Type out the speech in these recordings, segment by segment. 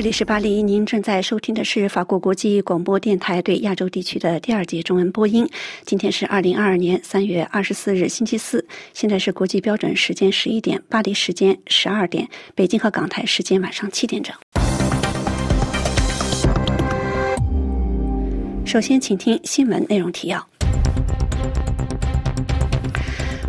这里是巴黎，您正在收听的是法国国际广播电台对亚洲地区的第二节中文播音。今天是二零二二年三月二十四日，星期四，现在是国际标准时间十一点，巴黎时间十二点，北京和港台时间晚上七点整。首先，请听新闻内容提要。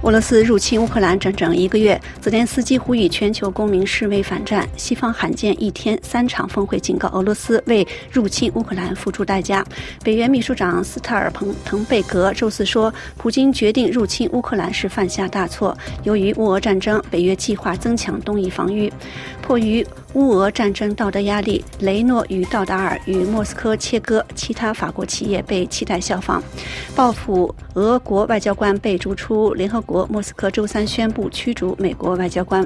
俄罗斯入侵乌克兰整整一个月，泽连斯基呼吁全球公民示威反战。西方罕见一天三场峰会警告俄罗斯为入侵乌克兰付出代价。北约秘书长斯特尔彭滕贝格周四说，普京决定入侵乌克兰是犯下大错。由于乌俄战争，北约计划增强东翼防御。迫于乌俄战争道德压力，雷诺与道达尔与莫斯科切割，其他法国企业被期待效仿。报复俄国外交官被逐出联合国。莫斯科周三宣布驱逐美国外交官。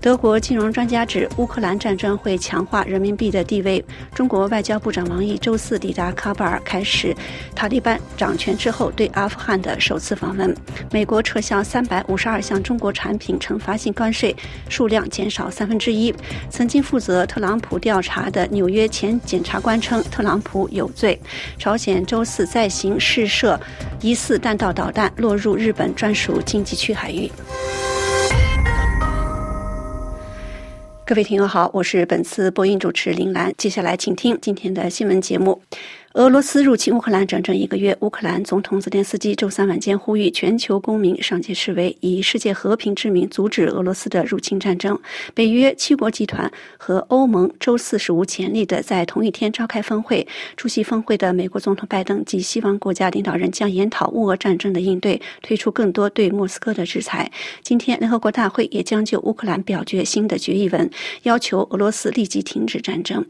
德国金融专家指，乌克兰战争会强化人民币的地位。中国外交部长王毅周四抵达喀布尔，开始塔利班掌权之后对阿富汗的首次访问。美国撤销三百五十二项中国产品惩罚性关税，数量减少三分之一。曾经负责特朗普调查的纽约前检察官称，特朗普有罪。朝鲜周四再行试射疑似弹道导弹，落入日本专属经济区海域。各位听友好，我是本次播音主持林兰。接下来，请听今天的新闻节目。俄罗斯入侵乌克兰整整一个月，乌克兰总统泽连斯基周三晚间呼吁全球公民上街示威，以世界和平之名阻止俄罗斯的入侵战争。北约七国集团和欧盟周四史无前例的在同一天召开峰会。出席峰会的美国总统拜登及西方国家领导人将研讨乌俄战争的应对，推出更多对莫斯科的制裁。今天，联合国大会也将就乌克兰表决新的决议文，要求俄罗斯立即停止战争。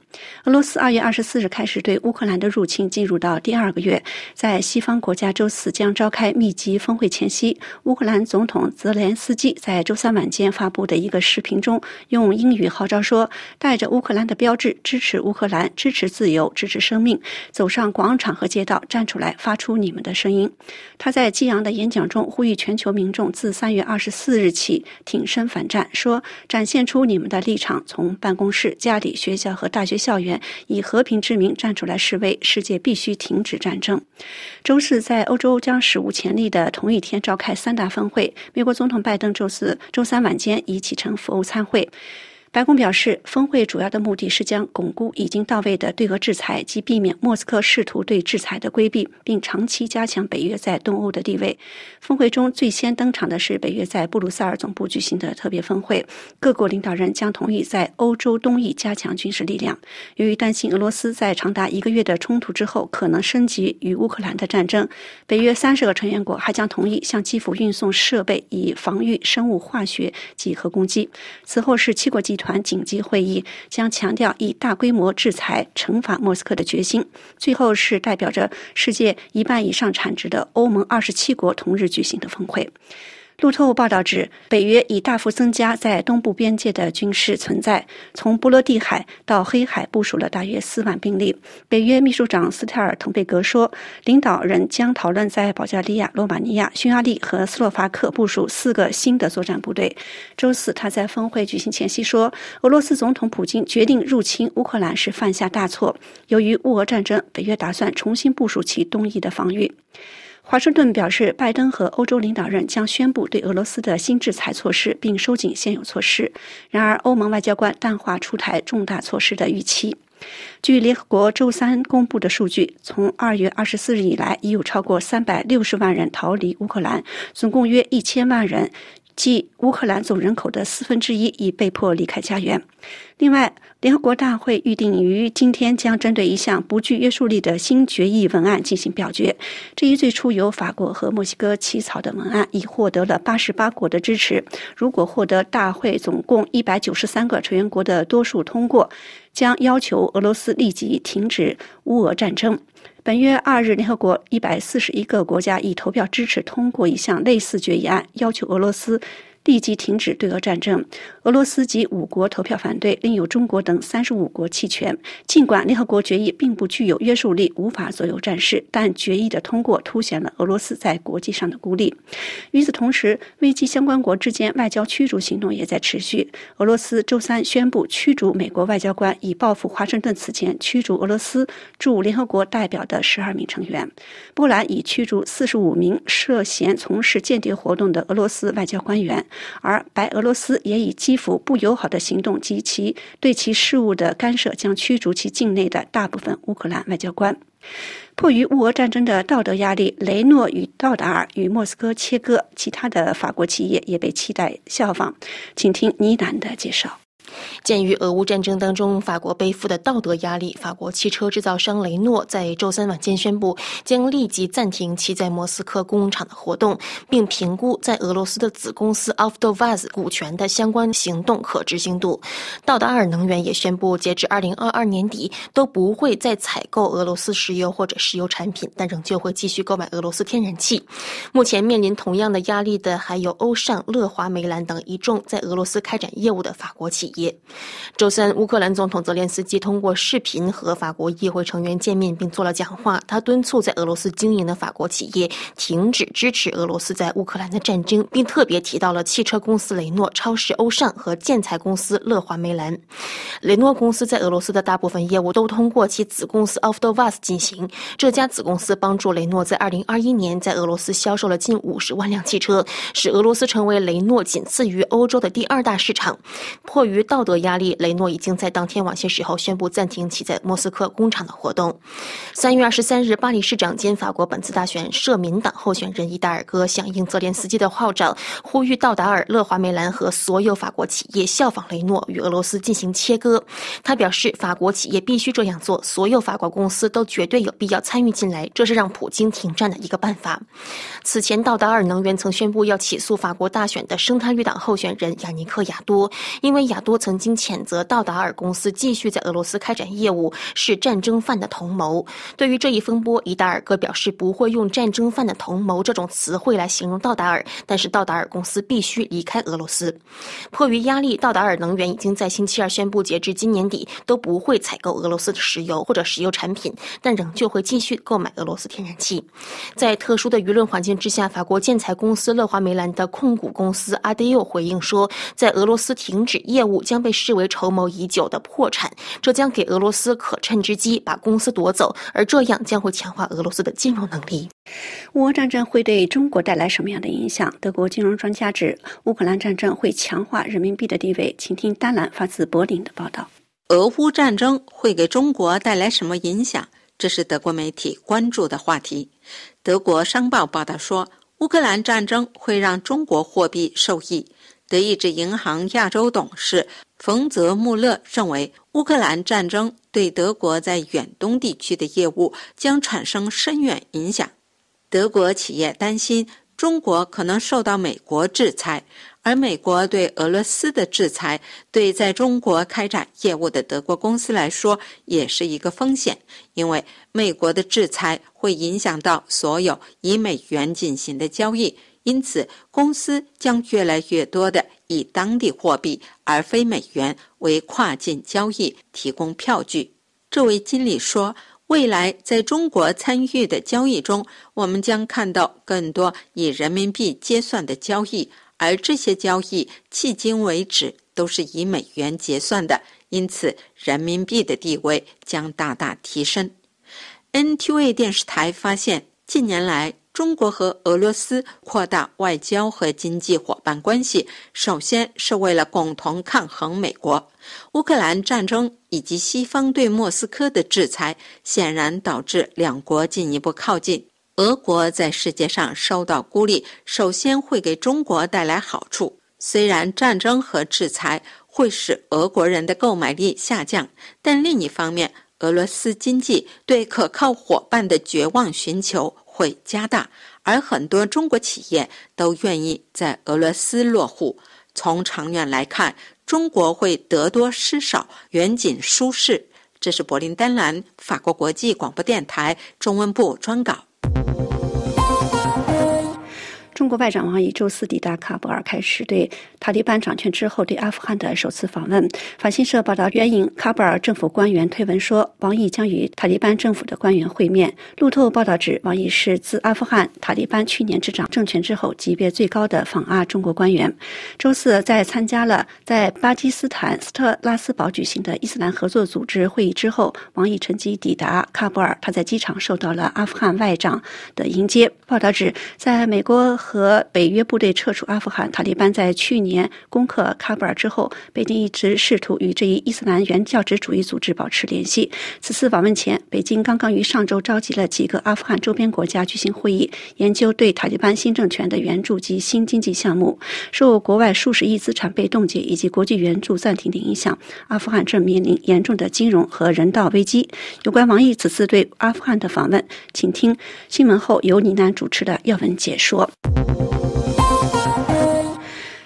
俄罗斯二月二十四日开始对乌克兰的入侵请进入到第二个月，在西方国家周四将召开密集峰会前夕，乌克兰总统泽连斯基在周三晚间发布的一个视频中，用英语号召说：“带着乌克兰的标志，支持乌克兰，支持自由，支持生命，走上广场和街道，站出来，发出你们的声音。”他在激昂的演讲中呼吁全球民众自三月二十四日起挺身反战，说：“展现出你们的立场，从办公室、家里、学校和大学校园，以和平之名站出来示威。”是世界必须停止战争。周四在欧洲将史无前例的同一天召开三大峰会。美国总统拜登周四、周三晚间已启程赴欧参会。白宫表示，峰会主要的目的是将巩固已经到位的对俄制裁，及避免莫斯科试图对制裁的规避，并长期加强北约在东欧的地位。峰会中最先登场的是北约在布鲁塞尔总部举行的特别峰会，各国领导人将同意在欧洲东翼加强军事力量。由于担心俄罗斯在长达一个月的冲突之后可能升级与乌克兰的战争，北约三十个成员国还将同意向基辅运送设备，以防御生物化学及核攻击。此后是七国集。团紧急会议将强调以大规模制裁惩罚莫斯科的决心。最后是代表着世界一半以上产值的欧盟二十七国同日举行的峰会。路透报道指，北约已大幅增加在东部边界的军事存在，从波罗的海到黑海部署了大约四万兵力。北约秘书长斯特尔滕贝格说，领导人将讨论在保加利亚、罗马尼亚、匈牙利和斯洛伐克部署四个新的作战部队。周四，他在峰会举行前夕说，俄罗斯总统普京决定入侵乌克兰是犯下大错。由于乌俄战争，北约打算重新部署其东翼的防御。华盛顿表示，拜登和欧洲领导人将宣布对俄罗斯的新制裁措施，并收紧现有措施。然而，欧盟外交官淡化出台重大措施的预期。据联合国周三公布的数据，从二月二十四日以来，已有超过三百六十万人逃离乌克兰，总共约一千万人。即乌克兰总人口的四分之一已被迫离开家园。另外，联合国大会预定于今天将针对一项不具约束力的新决议文案进行表决。这一最初由法国和墨西哥起草的文案已获得了八十八国的支持。如果获得大会总共一百九十三个成员国的多数通过，将要求俄罗斯立即停止乌俄战争。本月二日，联合国一百四十一个国家已投票支持通过一项类似决议案，要求俄罗斯立即停止对俄战争。俄罗斯及五国投票反对，另有中国等三十五国弃权。尽管联合国决议并不具有约束力，无法左右战事，但决议的通过凸显了俄罗斯在国际上的孤立。与此同时，危机相关国之间外交驱逐行动也在持续。俄罗斯周三宣布驱逐美国外交官，以报复华盛顿此前驱逐俄罗斯驻联合国代表的十二名成员。波兰已驱逐四十五名涉嫌从事间谍活动的俄罗斯外交官员，而白俄罗斯也以基辅不友好的行动及其对其事务的干涉，将驱逐其境内的大部分乌克兰外交官。迫于乌俄战争的道德压力，雷诺与道达尔与莫斯科切割，其他的法国企业也被期待效仿。请听尼南的介绍。鉴于俄乌战争当中法国背负的道德压力，法国汽车制造商雷诺在周三晚间宣布，将立即暂停其在莫斯科工厂的活动，并评估在俄罗斯的子公司 Avtovaz 股权的相关行动可执行度。道达尔能源也宣布，截至2022年底都不会再采购俄罗斯石油或者石油产品，但仍旧会继续购买俄罗斯天然气。目前面临同样的压力的还有欧尚、乐华梅兰等一众在俄罗斯开展业务的法国企。业周三，乌克兰总统泽连斯基通过视频和法国议会成员见面，并做了讲话。他敦促在俄罗斯经营的法国企业停止支持俄罗斯在乌克兰的战争，并特别提到了汽车公司雷诺、超市欧尚和建材公司乐华梅兰。雷诺公司在俄罗斯的大部分业务都通过其子公司 Avtovaz 进行。这家子公司帮助雷诺在2021年在俄罗斯销售了近50万辆汽车，使俄罗斯成为雷诺仅次于欧洲的第二大市场。迫于道德压力，雷诺已经在当天晚些时候宣布暂停其在莫斯科工厂的活动。三月二十三日，巴黎市长兼法国本次大选社民党候选人伊达尔戈响应泽连斯基的号召，呼吁道达尔、勒华梅兰和所有法国企业效仿雷诺，与俄罗斯进行切割。他表示，法国企业必须这样做，所有法国公司都绝对有必要参与进来，这是让普京停战的一个办法。此前，道达尔能源曾宣布要起诉法国大选的生态绿党候选人雅尼克亚多，因为亚多。多曾经谴责道达尔公司继续在俄罗斯开展业务是战争犯的同谋。对于这一风波，伊达尔戈表示不会用“战争犯的同谋”这种词汇来形容道达尔，但是道达尔公司必须离开俄罗斯。迫于压力，道达尔能源已经在星期二宣布，截至今年底都不会采购俄罗斯的石油或者石油产品，但仍旧会继续购买俄罗斯天然气。在特殊的舆论环境之下，法国建材公司乐华梅兰的控股公司阿迪欧回应说，在俄罗斯停止业务。将被视为筹谋已久的破产，这将给俄罗斯可趁之机把公司夺走，而这样将会强化俄罗斯的金融能力。乌俄战争会对中国带来什么样的影响？德国金融专家指，乌克兰战争会强化人民币的地位。请听丹兰发自柏林的报道：俄乌战争会给中国带来什么影响？这是德国媒体关注的话题。德国商报报道说，乌克兰战争会让中国货币受益。德意志银行亚洲董事冯泽穆勒认为，乌克兰战争对德国在远东地区的业务将产生深远影响。德国企业担心中国可能受到美国制裁，而美国对俄罗斯的制裁对在中国开展业务的德国公司来说也是一个风险，因为美国的制裁会影响到所有以美元进行的交易。因此，公司将越来越多的以当地货币而非美元为跨境交易提供票据。这位经理说：“未来在中国参与的交易中，我们将看到更多以人民币结算的交易，而这些交易迄今为止都是以美元结算的。因此，人民币的地位将大大提升。”NTV 电视台发现，近年来。中国和俄罗斯扩大外交和经济伙伴关系，首先是为了共同抗衡美国。乌克兰战争以及西方对莫斯科的制裁，显然导致两国进一步靠近。俄国在世界上受到孤立，首先会给中国带来好处。虽然战争和制裁会使俄国人的购买力下降，但另一方面，俄罗斯经济对可靠伙伴的绝望寻求。会加大，而很多中国企业都愿意在俄罗斯落户。从长远来看，中国会得多失少，远景舒适。这是柏林丹兰法国国际广播电台中文部专稿。中国外长王毅周四抵达喀布尔，开始对塔利班掌权之后对阿富汗的首次访问。法新社报道，援引喀布尔政府官员推文说，王毅将与塔利班政府的官员会面。路透报道指，王毅是自阿富汗塔利班去年执掌政权之后级别最高的访阿中国官员。周四，在参加了在巴基斯坦斯特拉斯堡举行的伊斯兰合作组织会议之后，王毅乘机抵达喀布尔。他在机场受到了阿富汗外长的迎接。报道指，在美国和北约部队撤出阿富汗，塔利班在去年攻克喀布尔之后，北京一直试图与这一伊斯兰原教旨主义组织保持联系。此次访问前，北京刚刚于上周召集了几个阿富汗周边国家举行会议，研究对塔利班新政权的援助及新经济项目。受国外数十亿资产被冻结以及国际援助暂停的影响，阿富汗正面临严重的金融和人道危机。有关王毅此次对阿富汗的访问，请听新闻后由倪楠主持的要闻解说。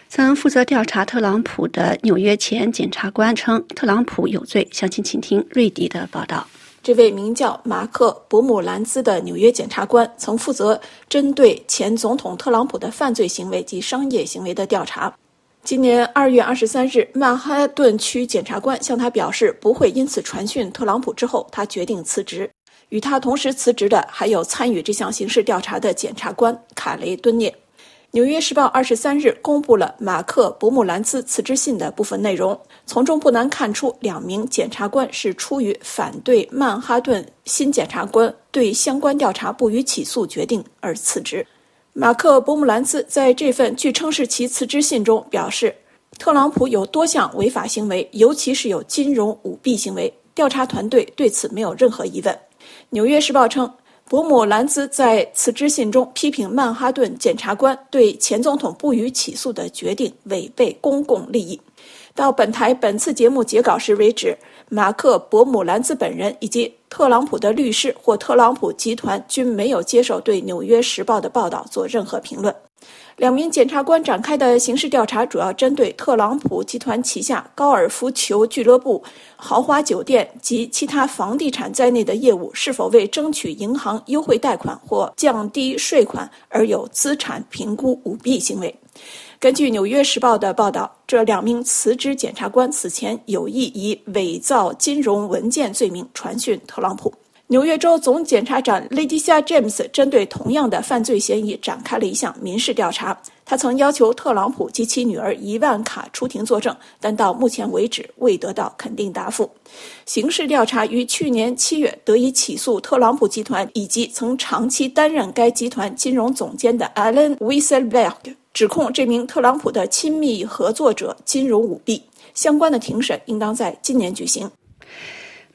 曾负责调查特朗普的纽约前检察官称，特朗普有罪。详情请听瑞迪的报道。这位名叫马克·伯姆兰兹的纽约检察官曾负责针对前总统特朗普的犯罪行为及商业行为的调查。今年二月二十三日，曼哈顿区检察官向他表示不会因此传讯特朗普。之后，他决定辞职。与他同时辞职的还有参与这项刑事调查的检察官卡雷敦涅。《纽约时报》二十三日公布了马克·伯姆兰兹辞职信的部分内容，从中不难看出，两名检察官是出于反对曼哈顿新检察官对相关调查不予起诉决定而辞职。马克·伯姆兰兹在这份据称是其辞职信中表示，特朗普有多项违法行为，尤其是有金融舞弊行为，调查团队对此没有任何疑问。《纽约时报》称。伯姆兰兹在辞职信中批评曼哈顿检察官对前总统不予起诉的决定违背公共利益。到本台本次节目截稿时为止，马克·伯姆兰兹本人以及特朗普的律师或特朗普集团均没有接受对《纽约时报》的报道做任何评论。两名检察官展开的刑事调查主要针对特朗普集团旗下高尔夫球俱乐部、豪华酒店及其他房地产在内的业务是否为争取银行优惠贷款或降低税款而有资产评估舞弊行为。根据《纽约时报》的报道，这两名辞职检察官此前有意以伪造金融文件罪名传讯特朗普。纽约州总检察长 Leticia James 针对同样的犯罪嫌疑展开了一项民事调查。他曾要求特朗普及其女儿伊万卡出庭作证，但到目前为止未得到肯定答复。刑事调查于去年七月得以起诉特朗普集团以及曾长期担任该集团金融总监的 Alan Weisselberg，指控这名特朗普的亲密合作者金融舞弊。相关的庭审应当在今年举行。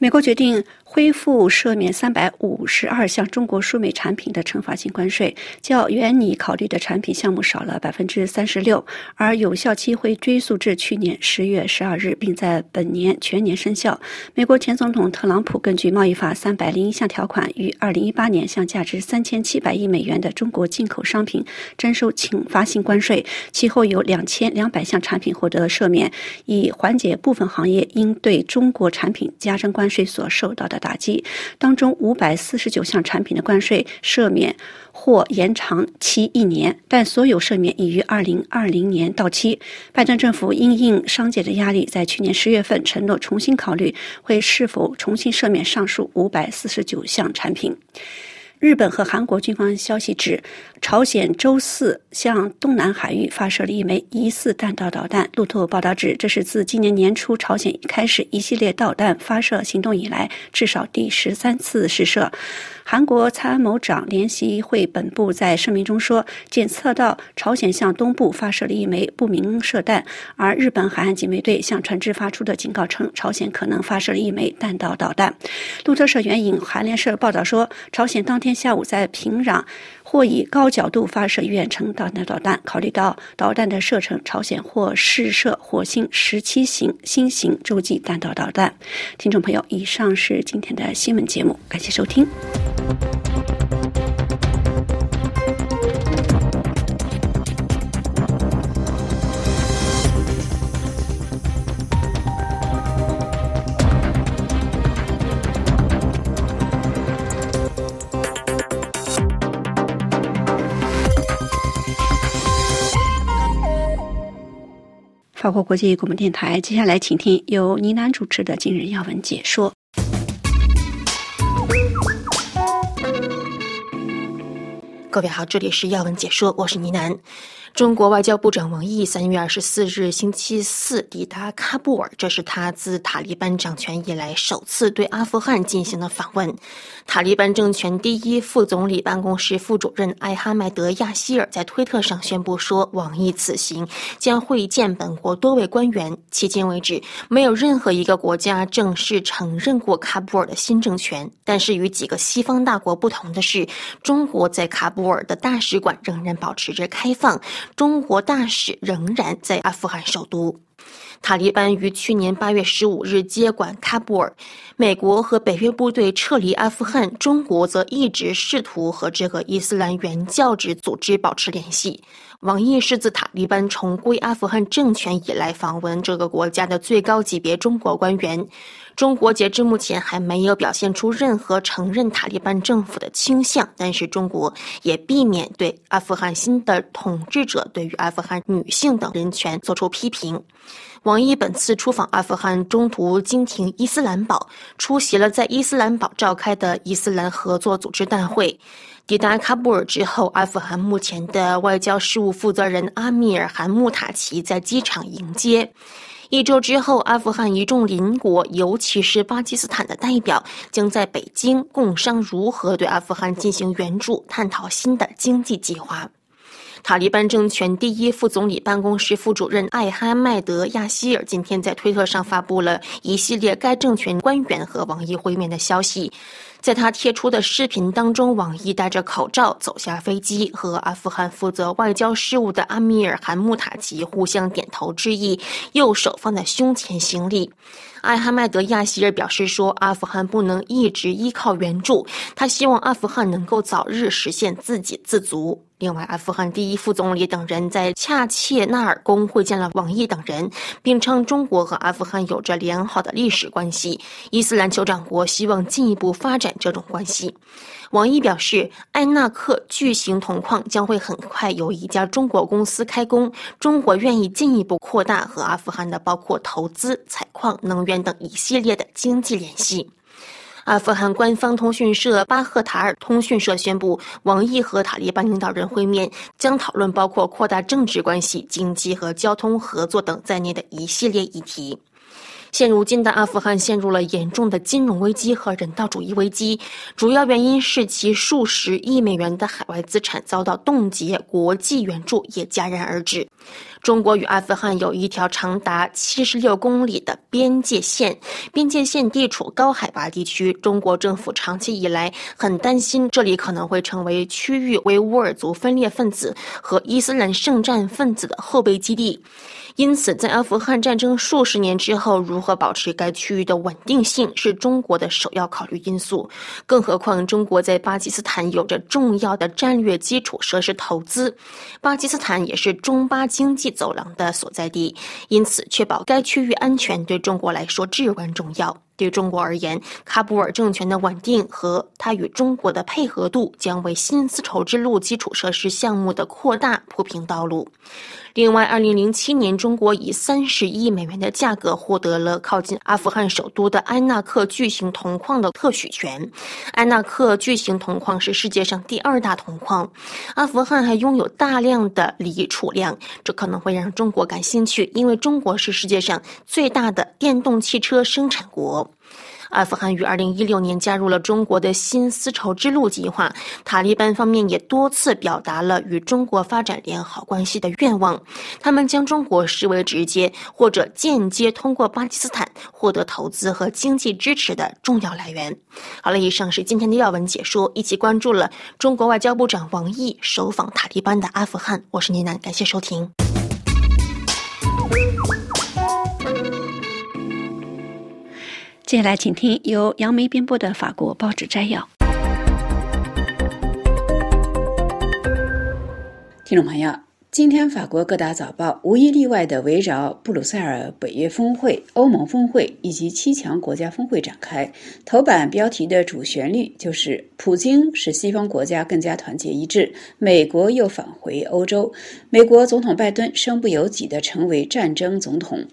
美国决定。恢复赦免三百五十二项中国输美产品的惩罚性关税，较原拟考虑的产品项目少了百分之三十六，而有效期会追溯至去年十月十二日，并在本年全年生效。美国前总统特朗普根据贸易法三百零一项条款，于二零一八年向价值三千七百亿美元的中国进口商品征收惩罚性关税，其后有两千两百项产品获得赦免，以缓解部分行业因对中国产品加征关税所受到的。打击当中，五百四十九项产品的关税赦免或延长期一年，但所有赦免已于二零二零年到期。拜登政府因应商界的压力，在去年十月份承诺重新考虑会是否重新赦免上述五百四十九项产品。日本和韩国军方消息指，朝鲜周四向东南海域发射了一枚疑似弹道导弹。路透报道指，这是自今年年初朝鲜开始一系列导弹发射行动以来，至少第十三次试射。韩国参谋长联席会本部在声明中说，检测到朝鲜向东部发射了一枚不明射弹，而日本海岸警卫队向船只发出的警告称，朝鲜可能发射了一枚弹道导弹。路透社援引韩联社报道说，朝鲜当天下午在平壤或以高角度发射远程导弹导弹。考虑到导弹的射程，朝鲜或试射火星十七型新型洲际弹道导弹。听众朋友，以上是今天的新闻节目，感谢收听。法国国际广播电台，接下来请听由倪楠主持的今日要闻解说。各位好，这里是要闻解说，我是倪楠。中国外交部长王毅三月二十四日星期四抵达喀布尔，这是他自塔利班掌权以来首次对阿富汗进行的访问。塔利班政权第一副总理办公室副主任艾哈迈德·亚希尔在推特上宣布说，王毅此行将会见本国多位官员。迄今为止，没有任何一个国家正式承认过喀布尔的新政权。但是与几个西方大国不同的是，中国在喀布尔的大使馆仍然保持着开放。中国大使仍然在阿富汗首都。塔利班于去年八月十五日接管喀布尔，美国和北约部队撤离阿富汗，中国则一直试图和这个伊斯兰原教旨组织保持联系。王毅是自塔利班重归阿富汗政权以来访问这个国家的最高级别中国官员。中国截至目前还没有表现出任何承认塔利班政府的倾向，但是中国也避免对阿富汗新的统治者对于阿富汗女性等人权作出批评。王毅本次出访阿富汗，中途经停伊斯兰堡，出席了在伊斯兰堡召开的伊斯兰合作组织大会。抵达喀布尔之后，阿富汗目前的外交事务负责人阿米尔汗穆塔奇在机场迎接。一周之后，阿富汗一众邻国，尤其是巴基斯坦的代表，将在北京共商如何对阿富汗进行援助，探讨新的经济计划。塔利班政权第一副总理办公室副主任艾哈迈德·亚希尔今天在推特上发布了一系列该政权官员和王毅会面的消息。在他贴出的视频当中，网易戴着口罩走下飞机，和阿富汗负责外交事务的阿米尔汗穆塔奇互相点头致意，右手放在胸前行礼。艾哈迈德·亚希尔表示说：“阿富汗不能一直依靠援助，他希望阿富汗能够早日实现自给自足。”另外，阿富汗第一副总理等人在恰切纳尔宫会见了王毅等人，并称中国和阿富汗有着良好的历史关系，伊斯兰酋长国希望进一步发展这种关系。王毅表示，艾纳克巨型铜矿将会很快由一家中国公司开工，中国愿意进一步扩大和阿富汗的包括投资、采矿、能源等一系列的经济联系。阿富汗官方通讯社巴赫塔尔通讯社宣布，王毅和塔利班领导人会面，将讨论包括扩大政治关系、经济和交通合作等在内的一系列议题。现如今的阿富汗陷入了严重的金融危机和人道主义危机，主要原因是其数十亿美元的海外资产遭到冻结，国际援助也戛然而止。中国与阿富汗有一条长达七十六公里的边界线，边界线地处高海拔地区。中国政府长期以来很担心这里可能会成为区域维吾尔族分裂分子和伊斯兰圣战分子的后备基地。因此，在阿富汗战争数十年之后，如何保持该区域的稳定性是中国的首要考虑因素。更何况，中国在巴基斯坦有着重要的战略基础设施投资，巴基斯坦也是中巴经济走廊的所在地，因此确保该区域安全对中国来说至关重要。对中国而言，喀布尔政权的稳定和它与中国的配合度将为新丝绸之路基础设施项目的扩大铺平道路。另外，二零零七年，中国以三十亿美元的价格获得了靠近阿富汗首都的安纳克巨型铜矿的特许权。安纳克巨型铜矿是世界上第二大铜矿。阿富汗还拥有大量的锂储量，这可能会让中国感兴趣，因为中国是世界上最大的电动汽车生产国。阿富汗于二零一六年加入了中国的新丝绸之路计划，塔利班方面也多次表达了与中国发展良好关系的愿望。他们将中国视为直接或者间接通过巴基斯坦获得投资和经济支持的重要来源。好了，以上是今天的要闻解说，一起关注了中国外交部长王毅首访塔利班的阿富汗。我是倪楠，感谢收听。接下来，请听由杨梅编播的法国报纸摘要。听众朋友，今天，法国各大早报无一例外地围绕布鲁塞尔北约峰会、欧盟峰会以及七强国家峰会展开。头版标题的主旋律就是“普京使西方国家更加团结一致，美国又返回欧洲”。美国总统拜登身不由己地成为战争总统。《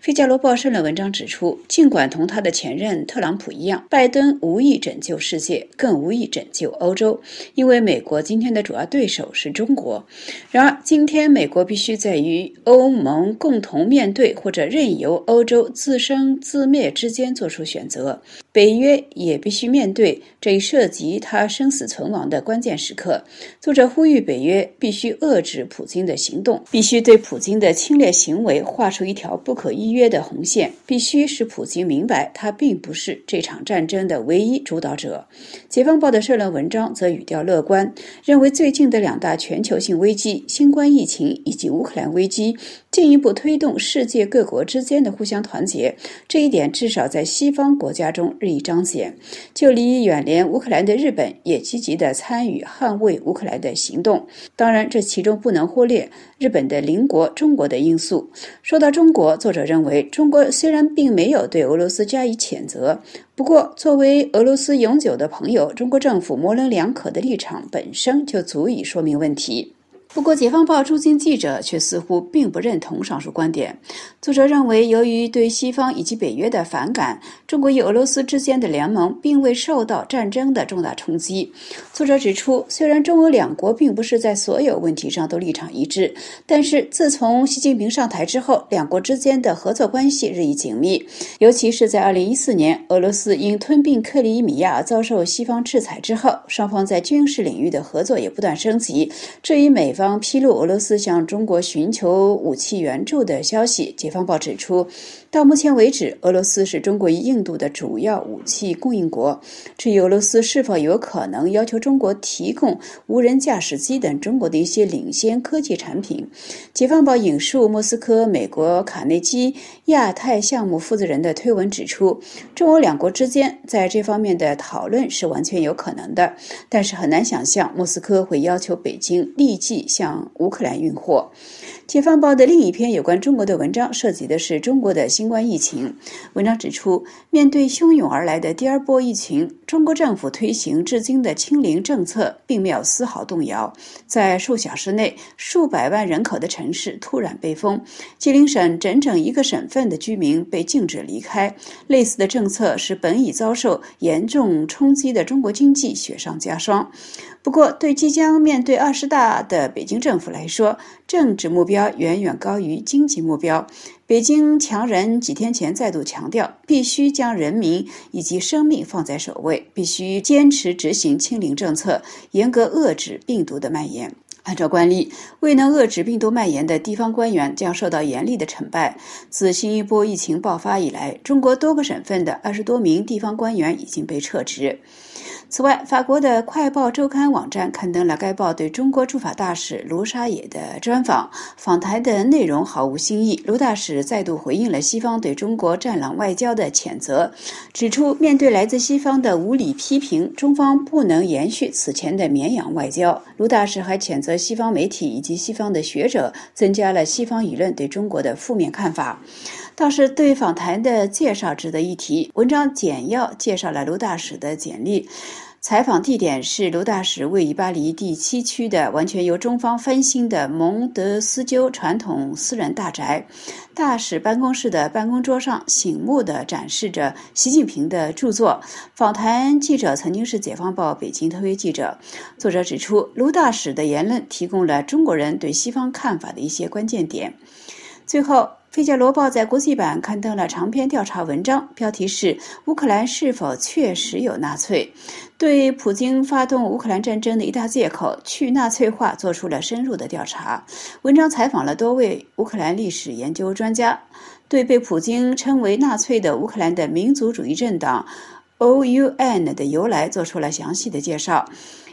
费加罗报》社论文章指出，尽管同他的前任特朗普一样，拜登无意拯救世界，更无意拯救欧洲，因为美国今天的主要对手是中国。然而，今今天，美国必须在与欧盟共同面对或者任由欧洲自生自灭之间做出选择。北约也必须面对这一涉及他生死存亡的关键时刻。作者呼吁北约必须遏制普京的行动，必须对普京的侵略行为画出一条不可逾越的红线，必须使普京明白他并不是这场战争的唯一主导者。解放报的社论文章则语调乐观，认为最近的两大全球性危机——新冠疫情以及乌克兰危机。进一步推动世界各国之间的互相团结，这一点至少在西方国家中日益彰显。就离远连乌克兰的日本也积极地参与捍卫乌克兰的行动。当然，这其中不能忽略日本的邻国中国的因素。说到中国，作者认为，中国虽然并没有对俄罗斯加以谴责，不过作为俄罗斯永久的朋友，中国政府模棱两可的立场本身就足以说明问题。不过，《解放报》驻京记者却似乎并不认同上述观点。作者认为，由于对西方以及北约的反感，中国与俄罗斯之间的联盟并未受到战争的重大冲击。作者指出，虽然中俄两国并不是在所有问题上都立场一致，但是自从习近平上台之后，两国之间的合作关系日益紧密。尤其是在2014年，俄罗斯因吞并克里米亚遭受西方制裁之后，双方在军事领域的合作也不断升级。至于美方，方披露俄罗斯向中国寻求武器援助的消息，《解放报》指出，到目前为止，俄罗斯是中国与印度的主要武器供应国。至于俄罗斯是否有可能要求中国提供无人驾驶机等中国的一些领先科技产品，《解放报》引述莫斯科美国卡内基亚太项目负责人的推文指出，中俄两国之间在这方面的讨论是完全有可能的，但是很难想象莫斯科会要求北京立即。向乌克兰运货。解放报的另一篇有关中国的文章涉及的是中国的新冠疫情。文章指出，面对汹涌而来的第二波疫情，中国政府推行至今的清零政策并没有丝毫动摇。在数小时内，数百万人口的城市突然被封，吉林省整整一个省份的居民被禁止离开。类似的政策使本已遭受严重冲击的中国经济雪上加霜。不过，对即将面对二十大的北京政府来说，政治目标远远高于经济目标。北京强人几天前再度强调，必须将人民以及生命放在首位，必须坚持执行清零政策，严格遏制病毒的蔓延。按照惯例，未能遏制病毒蔓延的地方官员将受到严厉的惩办。自新一波疫情爆发以来，中国多个省份的二十多名地方官员已经被撤职。此外，法国的《快报周刊》网站刊登了该报对中国驻法大使卢沙野的专访。访谈的内容毫无新意。卢大使再度回应了西方对中国“战狼外交”的谴责，指出面对来自西方的无理批评，中方不能延续此前的绵羊外交。卢大使还谴责西方媒体以及西方的学者增加了西方舆论对中国的负面看法。倒是对访谈的介绍值得一提。文章简要介绍了卢大使的简历，采访地点是卢大使位于巴黎第七区的完全由中方翻新的蒙德斯鸠传统私人大宅。大使办公室的办公桌上醒目地展示着习近平的著作。访谈记者曾经是《解放报》北京特约记者。作者指出，卢大使的言论提供了中国人对西方看法的一些关键点。最后。《费加罗报》在国际版刊登了长篇调查文章，标题是“乌克兰是否确实有纳粹”，对普京发动乌克兰战争的一大借口“去纳粹化”做出了深入的调查。文章采访了多位乌克兰历史研究专家，对被普京称为纳粹的乌克兰的民族主义政党 OUN 的由来做出了详细的介绍。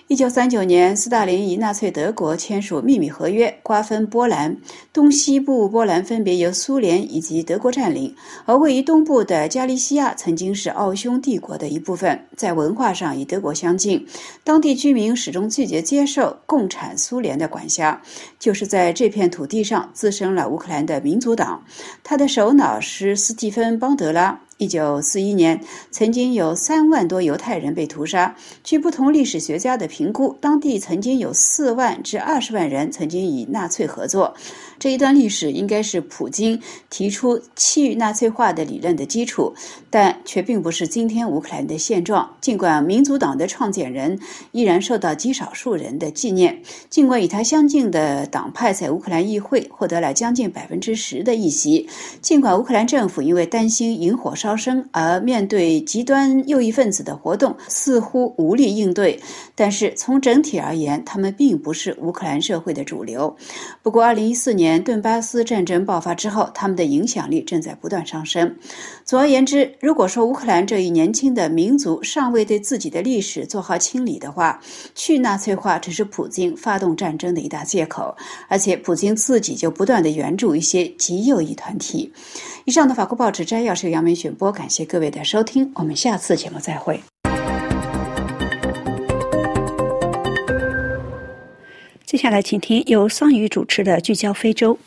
一九三九年，斯大林与纳粹德国签署秘密合约，瓜分波兰。东西部波兰分别由苏联以及德国占领，而位于东部的加利西亚曾经是奥匈帝国的一部分，在文化上与德国相近。当地居民始终拒绝接受共产苏联的管辖。就是在这片土地上滋生了乌克兰的民族党，他的首脑是斯蒂芬·邦德拉。一九四一年，曾经有三万多犹太人被屠杀。据不同历史学家的评估，当地曾经有四万至二十万人曾经与纳粹合作。这一段历史应该是普京提出去纳粹化的理论的基础，但却并不是今天乌克兰的现状。尽管民主党的创建人依然受到极少数人的纪念，尽管与他相近的党派在乌克兰议会获得了将近百分之十的议席，尽管乌克兰政府因为担心引火烧。招生，而面对极端右翼分子的活动，似乎无力应对。但是从整体而言，他们并不是乌克兰社会的主流。不过，二零一四年顿巴斯战争爆发之后，他们的影响力正在不断上升。总而言之，如果说乌克兰这一年轻的民族尚未对自己的历史做好清理的话，去纳粹化只是普京发动战争的一大借口。而且，普京自己就不断的援助一些极右翼团体。以上的法国报纸摘要是由杨梅选我，感谢各位的收听，我们下次节目再会。接下来，请听由桑宇主持的《聚焦非洲》。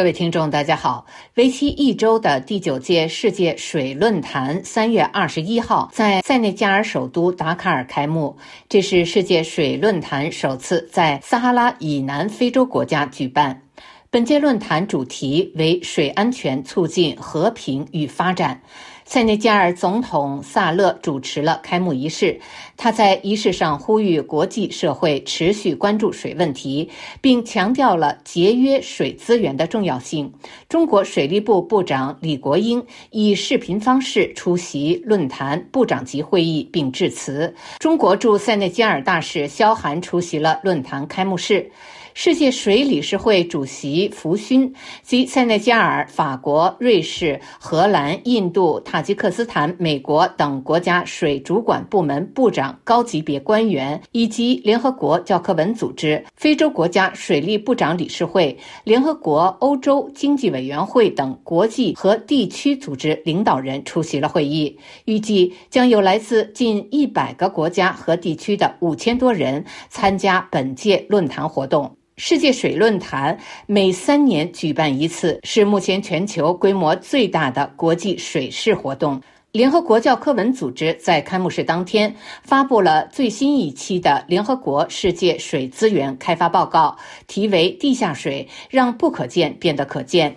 各位听众，大家好！为期一周的第九届世界水论坛三月二十一号在塞内加尔首都达喀尔开幕。这是世界水论坛首次在撒哈拉以南非洲国家举办。本届论坛主题为“水安全促进和平与发展”。塞内加尔总统萨勒主持了开幕仪式。他在仪式上呼吁国际社会持续关注水问题，并强调了节约水资源的重要性。中国水利部部长李国英以视频方式出席论坛部长级会议并致辞。中国驻塞内加尔大使肖寒出席了论坛开幕式。世界水理事会主席福勋及塞内加尔、法国、瑞士、荷兰、印度、塔吉克斯坦、美国等国家水主管部门部长、高级别官员，以及联合国教科文组织、非洲国家水利部长理事会、联合国欧洲经济委员会等国际和地区组织领导人出席了会议。预计将有来自近一百个国家和地区的五千多人参加本届论坛活动。世界水论坛每三年举办一次，是目前全球规模最大的国际水事活动。联合国教科文组织在开幕式当天发布了最新一期的联合国世界水资源开发报告，题为“地下水让不可见变得可见”。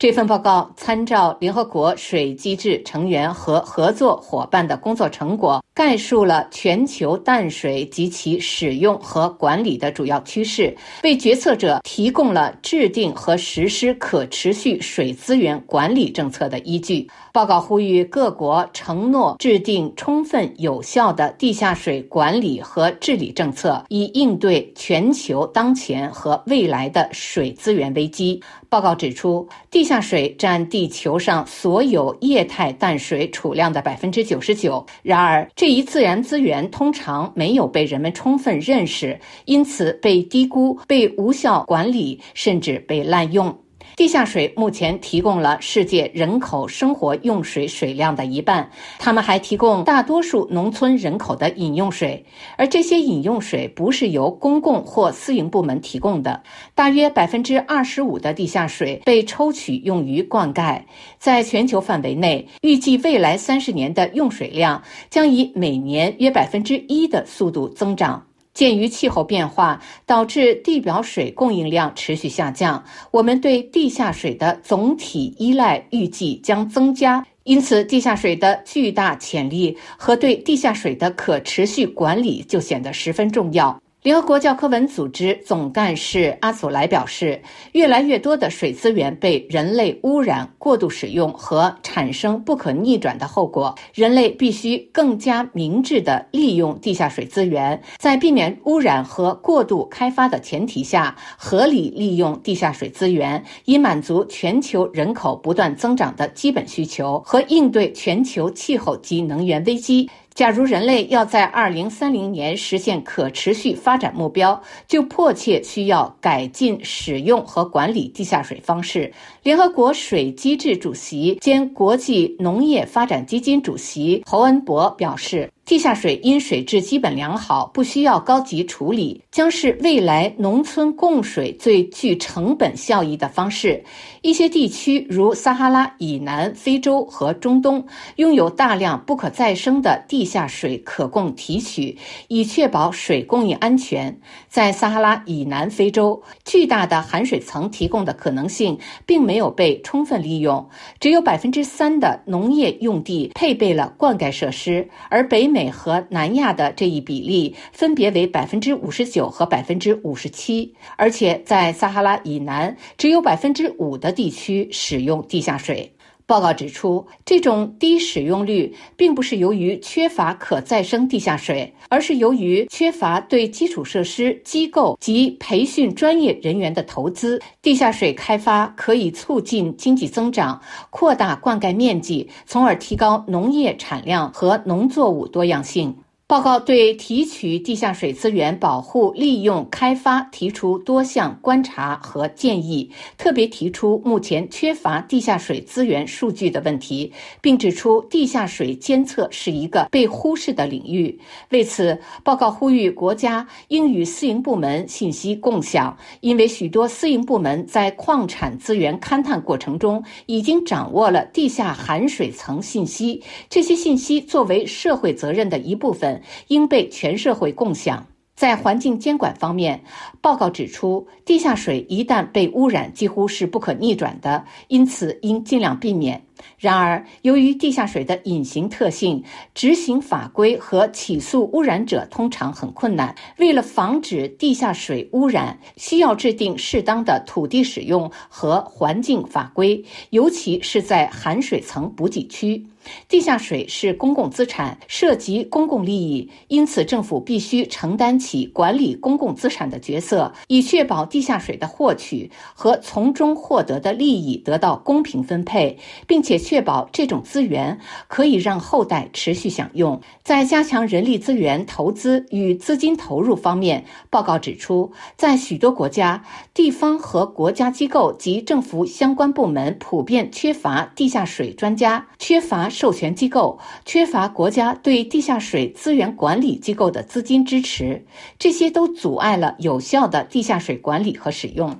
这份报告参照联合国水机制成员和合作伙伴的工作成果，概述了全球淡水及其使用和管理的主要趋势，为决策者提供了制定和实施可持续水资源管理政策的依据。报告呼吁各国承诺制定充分有效的地下水管理和治理政策，以应对全球当前和未来的水资源危机。报告指出，地下水占地球上所有液态淡水储量的百分之九十九。然而，这一自然资源通常没有被人们充分认识，因此被低估、被无效管理，甚至被滥用。地下水目前提供了世界人口生活用水水量的一半，他们还提供大多数农村人口的饮用水，而这些饮用水不是由公共或私营部门提供的。大约百分之二十五的地下水被抽取用于灌溉，在全球范围内，预计未来三十年的用水量将以每年约百分之一的速度增长。鉴于气候变化导致地表水供应量持续下降，我们对地下水的总体依赖预计将增加。因此，地下水的巨大潜力和对地下水的可持续管理就显得十分重要。联合国教科文组织总干事阿祖莱表示，越来越多的水资源被人类污染、过度使用和产生不可逆转的后果。人类必须更加明智地利用地下水资源，在避免污染和过度开发的前提下，合理利用地下水资源，以满足全球人口不断增长的基本需求和应对全球气候及能源危机。假如人类要在二零三零年实现可持续发展目标，就迫切需要改进使用和管理地下水方式。联合国水机制主席兼国际农业发展基金主席侯恩博表示。地下水因水质基本良好，不需要高级处理，将是未来农村供水最具成本效益的方式。一些地区，如撒哈拉以南非洲和中东，拥有大量不可再生的地下水可供提取，以确保水供应安全。在撒哈拉以南非洲，巨大的含水层提供的可能性并没有被充分利用，只有百分之三的农业用地配备了灌溉设施，而北美。美和南亚的这一比例分别为百分之五十九和百分之五十七，而且在撒哈拉以南，只有百分之五的地区使用地下水。报告指出，这种低使用率并不是由于缺乏可再生地下水，而是由于缺乏对基础设施、机构及培训专业人员的投资。地下水开发可以促进经济增长，扩大灌溉面积，从而提高农业产量和农作物多样性。报告对提取地下水资源保护、利用、开发提出多项观察和建议，特别提出目前缺乏地下水资源数据的问题，并指出地下水监测是一个被忽视的领域。为此，报告呼吁国家应与私营部门信息共享，因为许多私营部门在矿产资源勘探过程中已经掌握了地下含水层信息，这些信息作为社会责任的一部分。应被全社会共享。在环境监管方面，报告指出，地下水一旦被污染，几乎是不可逆转的，因此应尽量避免。然而，由于地下水的隐形特性，执行法规和起诉污染者通常很困难。为了防止地下水污染，需要制定适当的土地使用和环境法规，尤其是在含水层补给区。地下水是公共资产，涉及公共利益，因此政府必须承担起管理公共资产的角色，以确保地下水的获取和从中获得的利益得到公平分配，并且确保这种资源可以让后代持续享用。在加强人力资源投资与资金投入方面，报告指出，在许多国家，地方和国家机构及政府相关部门普遍缺乏地下水专家，缺乏。授权机构缺乏国家对地下水资源管理机构的资金支持，这些都阻碍了有效的地下水管理和使用。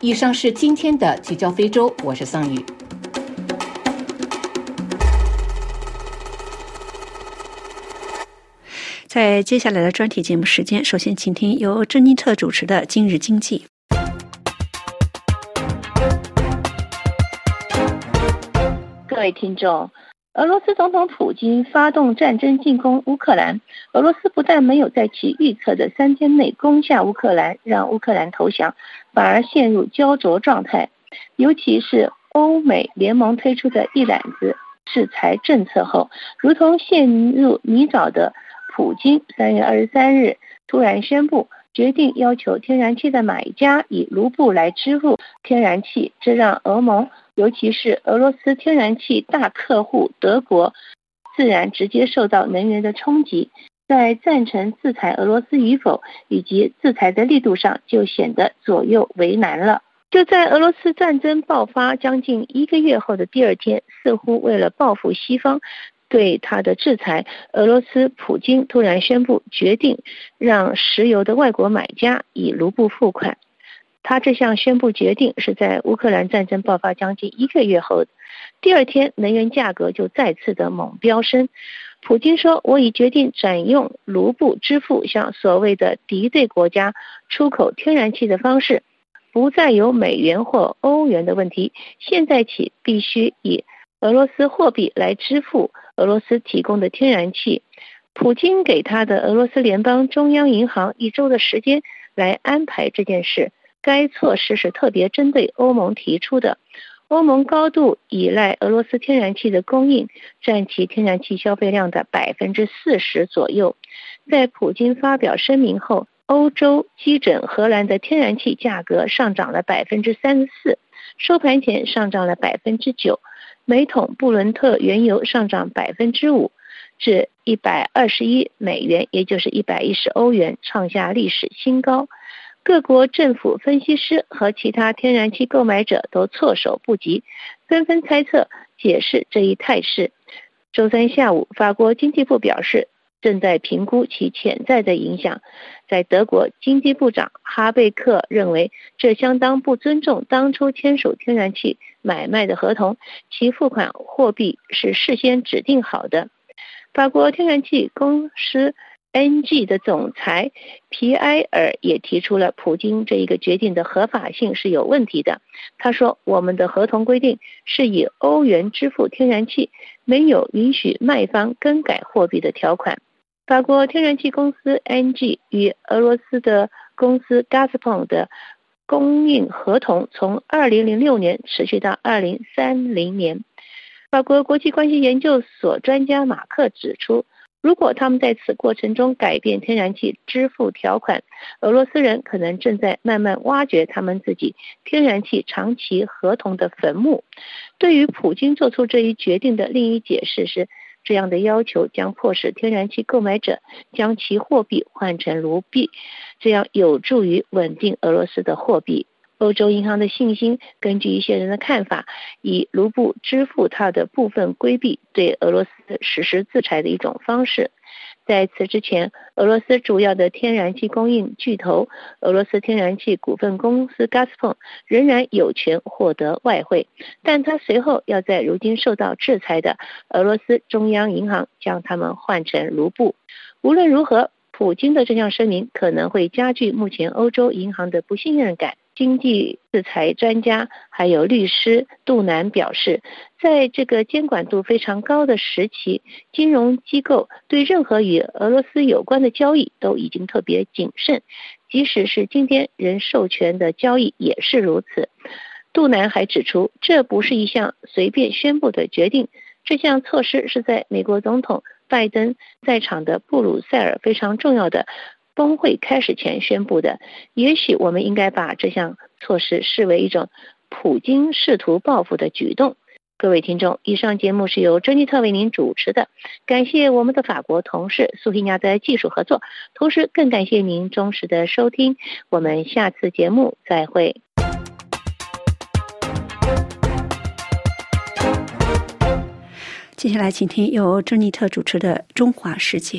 以上是今天的聚焦非洲，我是桑宇。在接下来的专题节目时间，首先请听由珍妮特主持的《今日经济》。各位听众。俄罗斯总统普京发动战争进攻乌克兰，俄罗斯不但没有在其预测的三天内攻下乌克兰，让乌克兰投降，反而陷入焦灼状态。尤其是欧美联盟推出的一揽子制裁政策后，如同陷入泥沼的普京，三月二十三日突然宣布决定要求天然气的买家以卢布来支付天然气，这让俄盟。尤其是俄罗斯天然气大客户德国，自然直接受到能源的冲击，在赞成制裁俄罗斯与否以及制裁的力度上，就显得左右为难了。就在俄罗斯战争爆发将近一个月后的第二天，似乎为了报复西方对他的制裁，俄罗斯普京突然宣布决定让石油的外国买家以卢布付款。他这项宣布决定是在乌克兰战争爆发将近一个月后，第二天能源价格就再次的猛飙升。普京说：“我已决定转用卢布支付向所谓的敌对国家出口天然气的方式，不再有美元或欧元的问题。现在起必须以俄罗斯货币来支付俄罗斯提供的天然气。”普京给他的俄罗斯联邦中央银行一周的时间来安排这件事。该措施是特别针对欧盟提出的。欧盟高度依赖俄罗斯天然气的供应，占其天然气消费量的百分之四十左右。在普京发表声明后，欧洲基准荷兰的天然气价格上涨了百分之三十四，收盘前上涨了百分之九。每桶布伦特原油上涨百分之五，至一百二十一美元，也就是一百一十欧元，创下历史新高。各国政府分析师和其他天然气购买者都措手不及，纷纷猜测解释这一态势。周三下午，法国经济部表示正在评估其潜在的影响。在德国，经济部长哈贝克认为这相当不尊重当初签署天然气买卖的合同，其付款货币是事先指定好的。法国天然气公司。N.G. 的总裁皮埃尔也提出了普京这一个决定的合法性是有问题的。他说：“我们的合同规定是以欧元支付天然气，没有允许卖方更改货币的条款。”法国天然气公司 N.G. 与俄罗斯的公司 Gazprom 的供应合同从2006年持续到2030年。法国国际关系研究所专家马克指出。如果他们在此过程中改变天然气支付条款，俄罗斯人可能正在慢慢挖掘他们自己天然气长期合同的坟墓。对于普京做出这一决定的另一解释是，这样的要求将迫使天然气购买者将其货币换成卢币，这样有助于稳定俄罗斯的货币。欧洲银行的信心，根据一些人的看法，以卢布支付它的部分规避对俄罗斯实施制裁的一种方式。在此之前，俄罗斯主要的天然气供应巨头俄罗斯天然气股份公司 Gazprom 仍然有权获得外汇，但他随后要在如今受到制裁的俄罗斯中央银行将它们换成卢布。无论如何，普京的这项声明可能会加剧目前欧洲银行的不信任感。经济制裁专家还有律师杜南表示，在这个监管度非常高的时期，金融机构对任何与俄罗斯有关的交易都已经特别谨慎，即使是今天人授权的交易也是如此。杜南还指出，这不是一项随便宣布的决定，这项措施是在美国总统拜登在场的布鲁塞尔非常重要的。峰会开始前宣布的，也许我们应该把这项措施视为一种普京试图报复的举动。各位听众，以上节目是由珍妮特为您主持的，感谢我们的法国同事苏菲亚的技术合作，同时更感谢您忠实的收听。我们下次节目再会。接下来，请听由珍妮特主持的《中华世界》。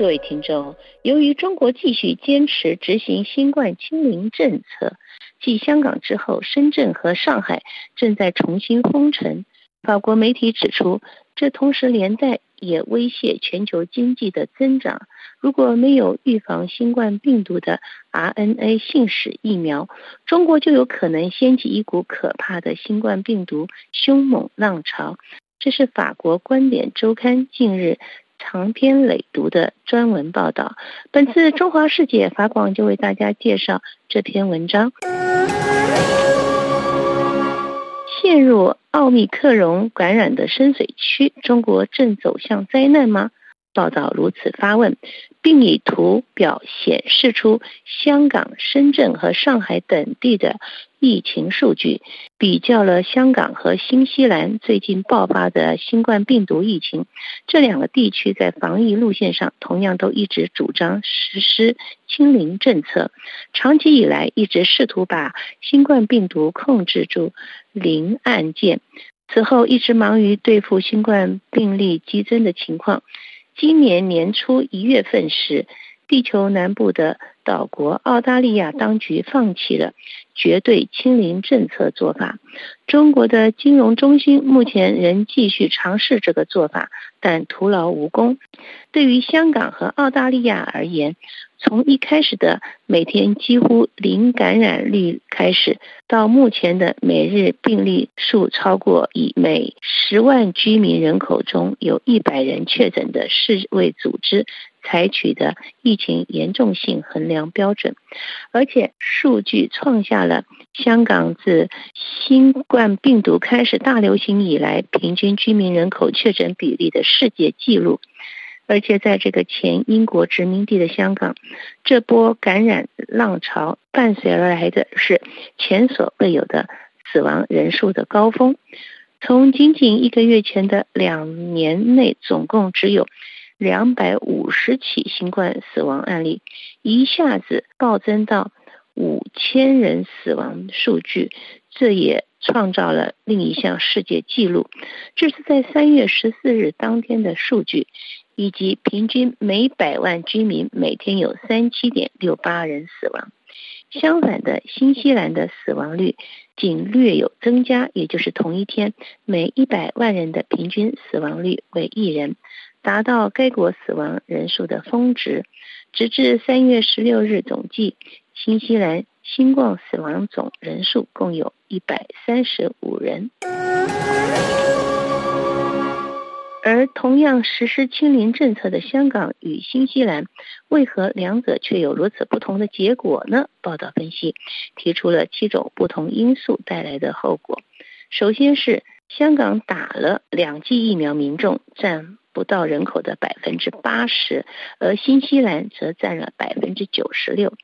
各位听众，由于中国继续坚持执行新冠清零政策，继香港之后，深圳和上海正在重新封城。法国媒体指出，这同时连带也威胁全球经济的增长。如果没有预防新冠病毒的 RNA 信使疫苗，中国就有可能掀起一股可怕的新冠病毒凶猛浪潮。这是法国观点周刊近日。长篇累牍的专文报道，本次中华世界法广就为大家介绍这篇文章。陷入奥密克戎感染的深水区，中国正走向灾难吗？报道如此发问，并以图表显示出香港、深圳和上海等地的疫情数据，比较了香港和新西兰最近爆发的新冠病毒疫情。这两个地区在防疫路线上同样都一直主张实施清零政策，长期以来一直试图把新冠病毒控制住零案件。此后一直忙于对付新冠病例激增的情况。今年年初一月份时，地球南部的岛国澳大利亚当局放弃了绝对清零政策做法。中国的金融中心目前仍继续尝试这个做法，但徒劳无功。对于香港和澳大利亚而言，从一开始的每天几乎零感染率开始，到目前的每日病例数超过以每十万居民人口中有一百人确诊的世卫组织采取的疫情严重性衡量标准，而且数据创下了香港自新冠病毒开始大流行以来平均居民人口确诊比例的世界纪录。而且在这个前英国殖民地的香港，这波感染浪潮伴随而来的是前所未有的死亡人数的高峰。从仅仅一个月前的两年内总共只有两百五十起新冠死亡案例，一下子暴增到五千人死亡数据，这也创造了另一项世界纪录。这是在三月十四日当天的数据。以及平均每百万居民每天有三七点六八人死亡。相反的，新西兰的死亡率仅略有增加，也就是同一天每一百万人的平均死亡率为一人，达到该国死亡人数的峰值。直至三月十六日总计，新西兰新冠死亡总人数共有一百三十五人。而同样实施清零政策的香港与新西兰，为何两者却有如此不同的结果呢？报道分析提出了七种不同因素带来的后果。首先是香港打了两剂疫苗民众占不到人口的百分之八十，而新西兰则占了百分之九十六。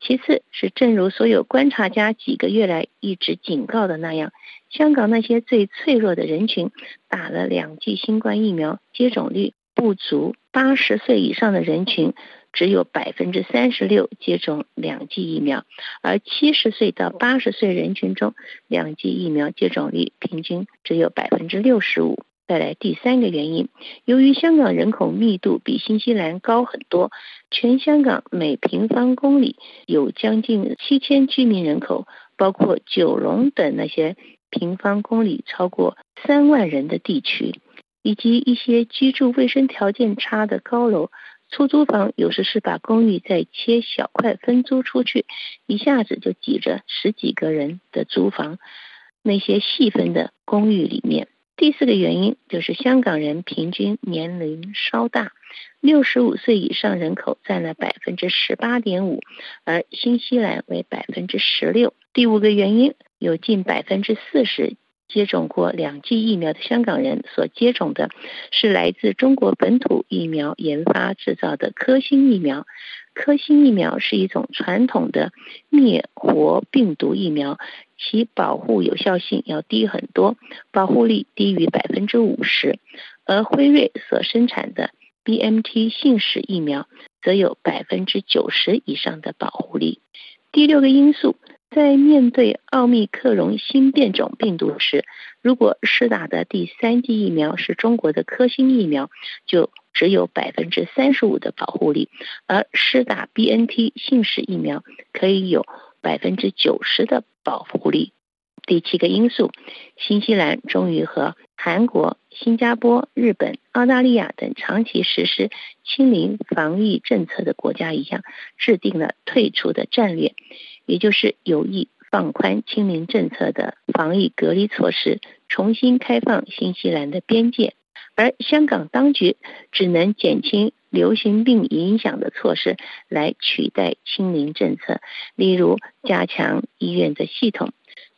其次是正如所有观察家几个月来一直警告的那样。香港那些最脆弱的人群打了两剂新冠疫苗，接种率不足；八十岁以上的人群只有百分之三十六接种两剂疫苗，而七十岁到八十岁人群中，两剂疫苗接种率平均只有百分之六十五。再来第三个原因，由于香港人口密度比新西兰高很多，全香港每平方公里有将近七千居民人口，包括九龙等那些。平方公里超过三万人的地区，以及一些居住卫生条件差的高楼、出租房，有时是把公寓再切小块分租出去，一下子就挤着十几个人的租房。那些细分的公寓里面，第四个原因就是香港人平均年龄稍大，六十五岁以上人口占了百分之十八点五，而新西兰为百分之十六。第五个原因。有近百分之四十接种过两剂疫苗的香港人所接种的是来自中国本土疫苗研发制造的科兴疫苗。科兴疫苗是一种传统的灭活病毒疫苗，其保护有效性要低很多，保护力低于百分之五十。而辉瑞所生产的 BMT 信使疫苗则有百分之九十以上的保护力。第六个因素。在面对奥密克戎新变种病毒时，如果施打的第三剂疫苗是中国的科兴疫苗，就只有百分之三十五的保护力；而施打 BNT 信使疫苗可以有百分之九十的保护力。第七个因素，新西兰终于和韩国、新加坡、日本、澳大利亚等长期实施清零防疫政策的国家一样，制定了退出的战略。也就是有意放宽清零政策的防疫隔离措施，重新开放新西兰的边界，而香港当局只能减轻流行病影响的措施来取代清零政策，例如加强医院的系统，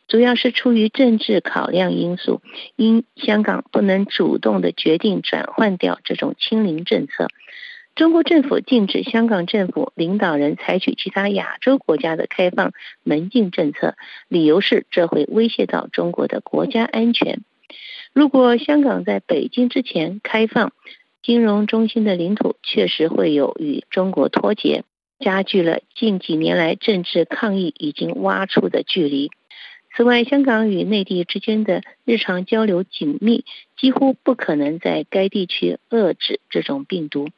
主要是出于政治考量因素，因香港不能主动的决定转换掉这种清零政策。中国政府禁止香港政府领导人采取其他亚洲国家的开放门禁政策，理由是这会威胁到中国的国家安全。如果香港在北京之前开放金融中心的领土，确实会有与中国脱节，加剧了近几年来政治抗议已经挖出的距离。此外，香港与内地之间的日常交流紧密，几乎不可能在该地区遏制这种病毒，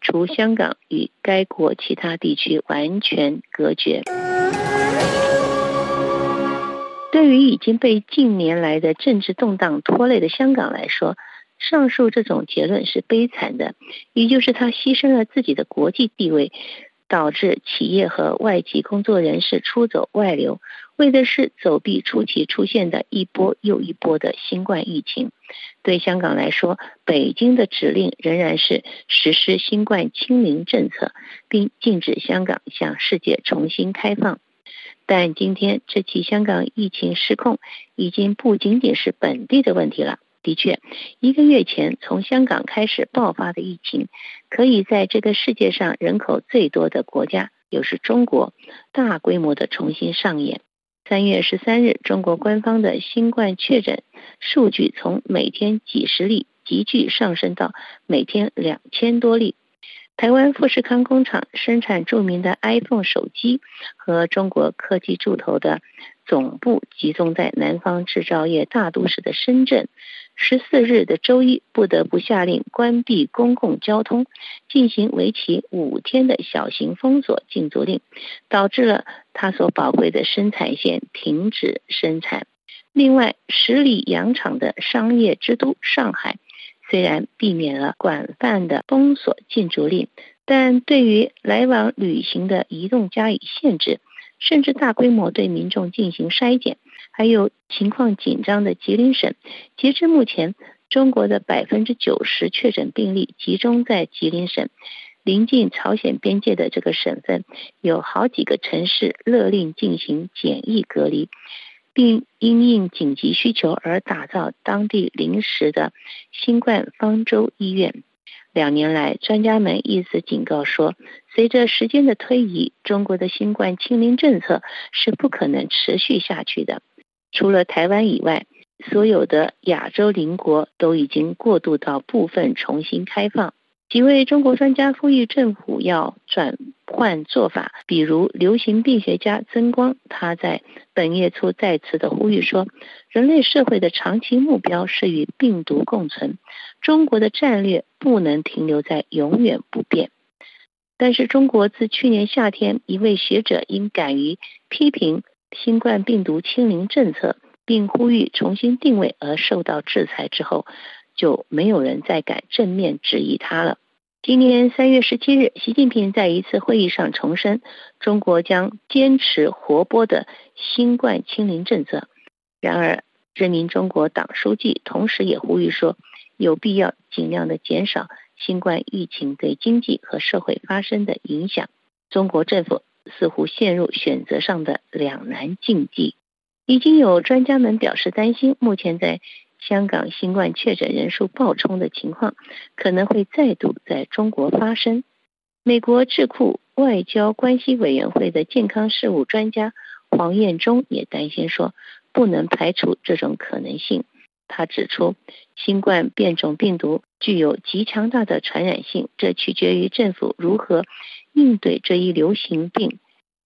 除香港与该国其他地区完全隔绝。对于已经被近年来的政治动荡拖累的香港来说，上述这种结论是悲惨的，也就是他牺牲了自己的国际地位，导致企业和外籍工作人士出走外流，为的是走避初期出现的一波又一波的新冠疫情。对香港来说，北京的指令仍然是实施新冠清零政策，并禁止香港向世界重新开放。但今天这起香港疫情失控，已经不仅仅是本地的问题了。的确，一个月前从香港开始爆发的疫情，可以在这个世界上人口最多的国家，又是中国，大规模的重新上演。三月十三日，中国官方的新冠确诊数据从每天几十例急剧上升到每天两千多例。台湾富士康工厂生产著名的 iPhone 手机和中国科技巨头的总部集中在南方制造业大都市的深圳。十四日的周一，不得不下令关闭公共交通，进行为期五天的小型封锁禁足令，导致了他所宝贵的生产线停止生产。另外，十里洋场的商业之都上海。虽然避免了广泛的封锁禁足令，但对于来往旅行的移动加以限制，甚至大规模对民众进行筛检。还有情况紧张的吉林省，截至目前，中国的百分之九十确诊病例集中在吉林省，临近朝鲜边界的这个省份，有好几个城市勒令进行检疫隔离。并因应紧急需求而打造当地临时的新冠方舟医院。两年来，专家们一直警告说，随着时间的推移，中国的新冠清零政策是不可能持续下去的。除了台湾以外，所有的亚洲邻国都已经过渡到部分重新开放。几位中国专家呼吁政府要转换做法，比如流行病学家曾光，他在本月初再次的呼吁说，人类社会的长期目标是与病毒共存，中国的战略不能停留在永远不变。但是，中国自去年夏天一位学者因敢于批评新冠病毒清零政策，并呼吁重新定位而受到制裁之后。就没有人再敢正面质疑他了。今年三月十七日，习近平在一次会议上重申，中国将坚持活泼的新冠清零政策。然而，人民中国党书记同时也呼吁说，有必要尽量的减少新冠疫情对经济和社会发生的影响。中国政府似乎陷入选择上的两难境地。已经有专家们表示担心，目前在香港新冠确诊人数暴冲的情况可能会再度在中国发生。美国智库外交关系委员会的健康事务专家黄彦忠也担心说，不能排除这种可能性。他指出，新冠变种病毒具有极强大的传染性，这取决于政府如何应对这一流行病。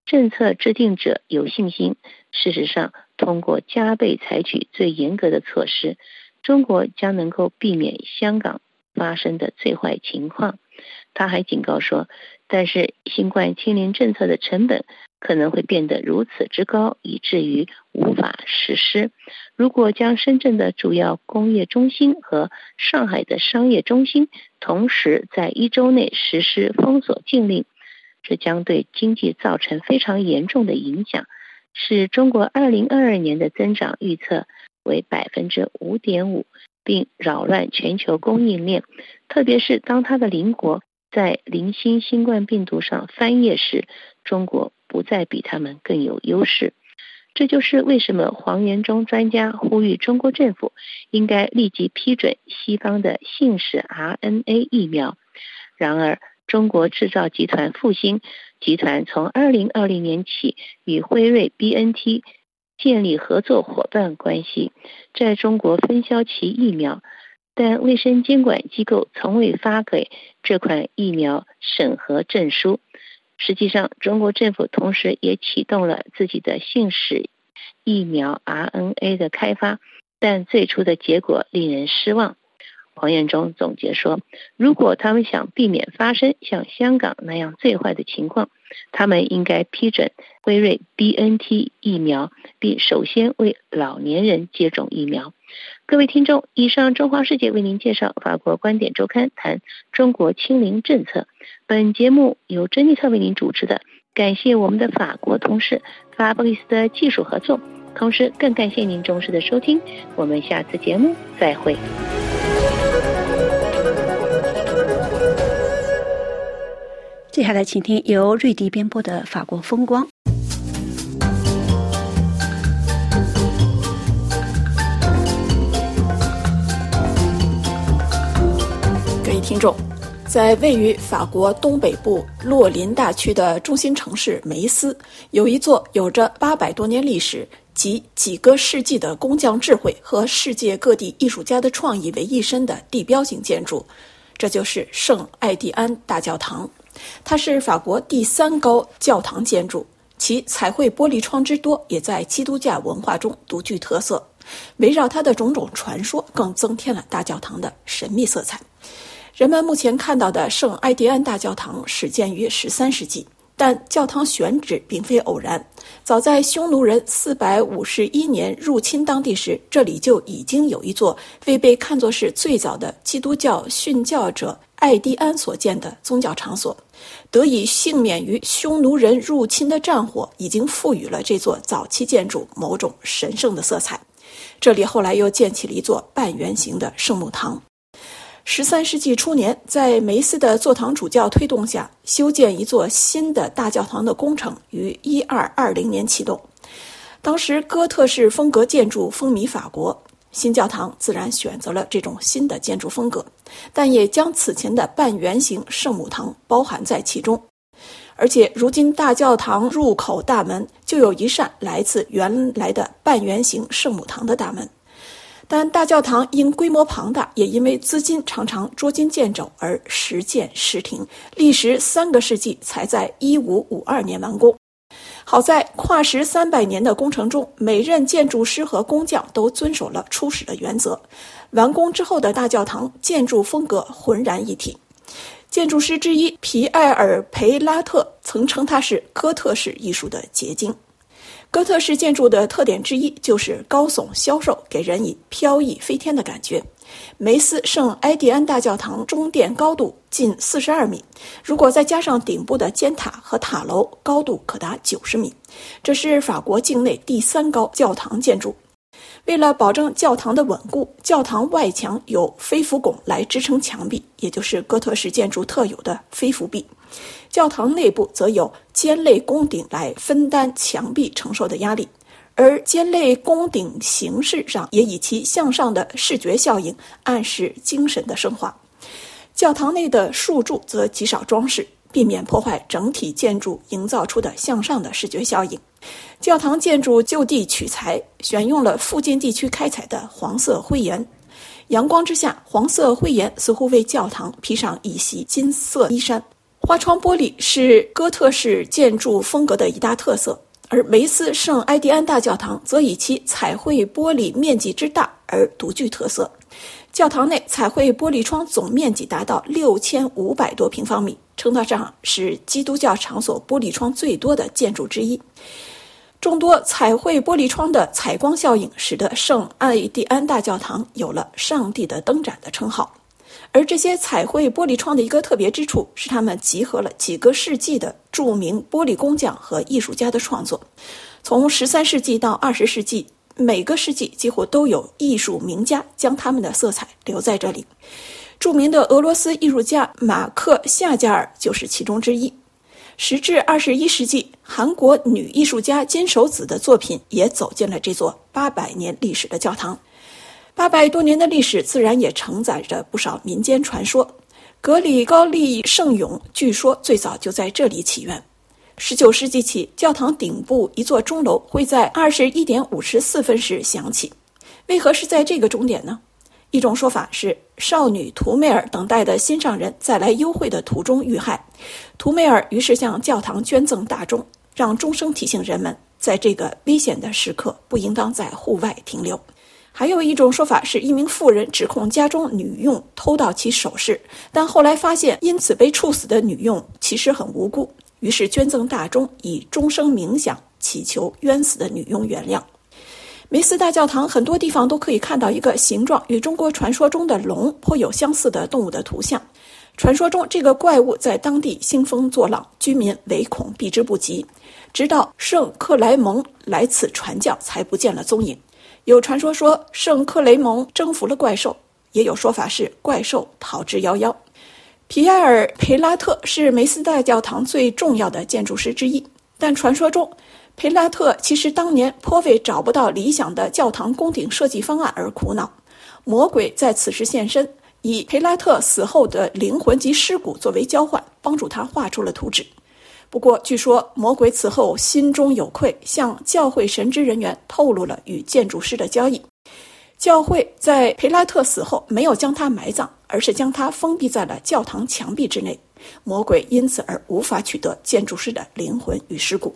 政策制定者有信心。事实上，通过加倍采取最严格的措施，中国将能够避免香港发生的最坏情况。他还警告说，但是新冠清零政策的成本可能会变得如此之高，以至于无法实施。如果将深圳的主要工业中心和上海的商业中心同时在一周内实施封锁禁令，这将对经济造成非常严重的影响。使中国二零二二年的增长预测为百分之五点五，并扰乱全球供应链，特别是当它的邻国在零星新冠病毒上翻页时，中国不再比他们更有优势。这就是为什么黄元忠专家呼吁中国政府应该立即批准西方的信使 RNA 疫苗。然而，中国制造集团复兴集团从二零二零年起与辉瑞 BNT 建立合作伙伴关系，在中国分销其疫苗，但卫生监管机构从未发给这款疫苗审核证书。实际上，中国政府同时也启动了自己的信使疫苗 RNA 的开发，但最初的结果令人失望。黄彦忠总结说：“如果他们想避免发生像香港那样最坏的情况，他们应该批准辉瑞 BNT 疫苗，并首先为老年人接种疫苗。”各位听众，以上中华世界为您介绍法国观点周刊谈中国清零政策。本节目由珍妮特为您主持的，感谢我们的法国同事法布里斯的技术合作，同时更感谢您忠实的收听。我们下次节目再会。接下来，请听由瑞迪编播的《法国风光》。听众，在位于法国东北部洛林大区的中心城市梅斯，有一座有着八百多年历史及几个世纪的工匠智慧和世界各地艺术家的创意为一身的地标性建筑，这就是圣艾蒂安大教堂。它是法国第三高教堂建筑，其彩绘玻璃窗之多也在基督教文化中独具特色。围绕它的种种传说，更增添了大教堂的神秘色彩。人们目前看到的圣埃迪安大教堂始建于十三世纪，但教堂选址并非偶然。早在匈奴人四百五十一年入侵当地时，这里就已经有一座未被看作是最早的基督教殉教者。艾迪安所建的宗教场所，得以幸免于匈奴人入侵的战火，已经赋予了这座早期建筑某种神圣的色彩。这里后来又建起了一座半圆形的圣母堂。十三世纪初年，在梅斯的座堂主教推动下，修建一座新的大教堂的工程于一二二零年启动。当时哥特式风格建筑风靡法国。新教堂自然选择了这种新的建筑风格，但也将此前的半圆形圣母堂包含在其中。而且，如今大教堂入口大门就有一扇来自原来的半圆形圣母堂的大门。但大教堂因规模庞大，也因为资金常常捉襟见肘而时建时停，历时三个世纪才在1552年完工。好在跨时三百年的工程中，每任建筑师和工匠都遵守了初始的原则。完工之后的大教堂建筑风格浑然一体。建筑师之一皮埃尔·培拉特曾称它是哥特式艺术的结晶。哥特式建筑的特点之一就是高耸消瘦，给人以飘逸飞天的感觉。梅斯圣埃蒂安大教堂中殿高度近四十二米，如果再加上顶部的尖塔和塔楼，高度可达九十米。这是法国境内第三高教堂建筑。为了保证教堂的稳固，教堂外墙有飞浮拱来支撑墙壁，也就是哥特式建筑特有的飞浮壁。教堂内部则有尖肋拱顶来分担墙壁承受的压力。而尖肋拱顶形式上也以其向上的视觉效应暗示精神的升华。教堂内的树柱则极少装饰，避免破坏整体建筑营造出的向上的视觉效应。教堂建筑就地取材，选用了附近地区开采的黄色灰岩。阳光之下，黄色灰岩似乎为教堂披上一袭金色衣衫。花窗玻璃是哥特式建筑风格的一大特色。而梅斯圣埃蒂安大教堂则以其彩绘玻璃面积之大而独具特色。教堂内彩绘玻璃窗总面积达到六千五百多平方米，称得上是基督教场所玻璃窗最多的建筑之一。众多彩绘玻璃窗的采光效应，使得圣艾蒂安大教堂有了“上帝的灯盏”的称号。而这些彩绘玻璃窗的一个特别之处是，它们集合了几个世纪的著名玻璃工匠和艺术家的创作。从十三世纪到二十世纪，每个世纪几乎都有艺术名家将他们的色彩留在这里。著名的俄罗斯艺术家马克夏加尔就是其中之一。时至二十一世纪，韩国女艺术家金守子的作品也走进了这座八百年历史的教堂。八百多年的历史，自然也承载着不少民间传说。格里高利圣咏据说最早就在这里起源。十九世纪起，教堂顶部一座钟楼会在二十一点五十四分时响起。为何是在这个钟点呢？一种说法是，少女图梅尔等待的心上人在来幽会的途中遇害，图梅尔于是向教堂捐赠大钟，让钟声提醒人们。在这个危险的时刻，不应当在户外停留。还有一种说法是，一名妇人指控家中女佣偷盗其首饰，但后来发现因此被处死的女佣其实很无辜，于是捐赠大钟，以终生冥想，祈求冤死的女佣原谅。梅斯大教堂很多地方都可以看到一个形状与中国传说中的龙颇有相似的动物的图像。传说中，这个怪物在当地兴风作浪，居民唯恐避之不及，直到圣克莱蒙来此传教，才不见了踪影。有传说说圣克雷蒙征服了怪兽，也有说法是怪兽逃之夭夭。皮埃尔·培拉特是梅斯大教堂最重要的建筑师之一，但传说中，培拉特其实当年颇为找不到理想的教堂宫顶设计方案而苦恼。魔鬼在此时现身，以培拉特死后的灵魂及尸骨作为交换，帮助他画出了图纸。不过，据说魔鬼此后心中有愧，向教会神职人员透露了与建筑师的交易。教会在培拉特死后没有将他埋葬，而是将他封闭在了教堂墙壁之内。魔鬼因此而无法取得建筑师的灵魂与尸骨。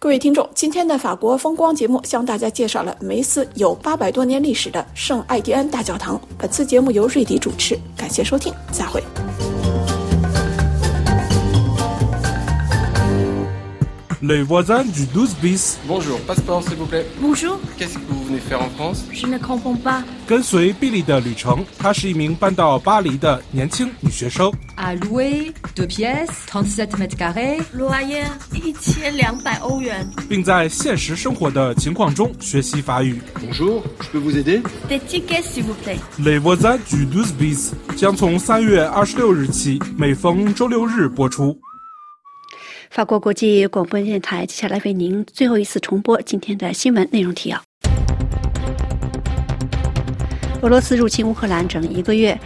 各位听众，今天的法国风光节目向大家介绍了梅斯有八百多年历史的圣艾迪安大教堂。本次节目由瑞迪主持，感谢收听，再会。Les voisins du 12 bis. Bonjour, passeport s'il vous plaît. Bonjour. Qu'est-ce que vous venez faire en France Je ne comprends pas. 跟随比利的旅程，她是一名搬到巴黎的年轻女学生。 À louer, deux pièces, 37 mètres carrés. Loyer 一千两百欧元。并在现实生活的情况中学习法语。 Bonjour, je peux vous aider Des tickets s'il vous plaît. Les voisins du 12 bis 将从三月二十六日起每逢周六日播出。 法国国际广播电台接下来为您最后一次重播今天的新闻内容提要。俄罗斯入侵乌克兰整一个月，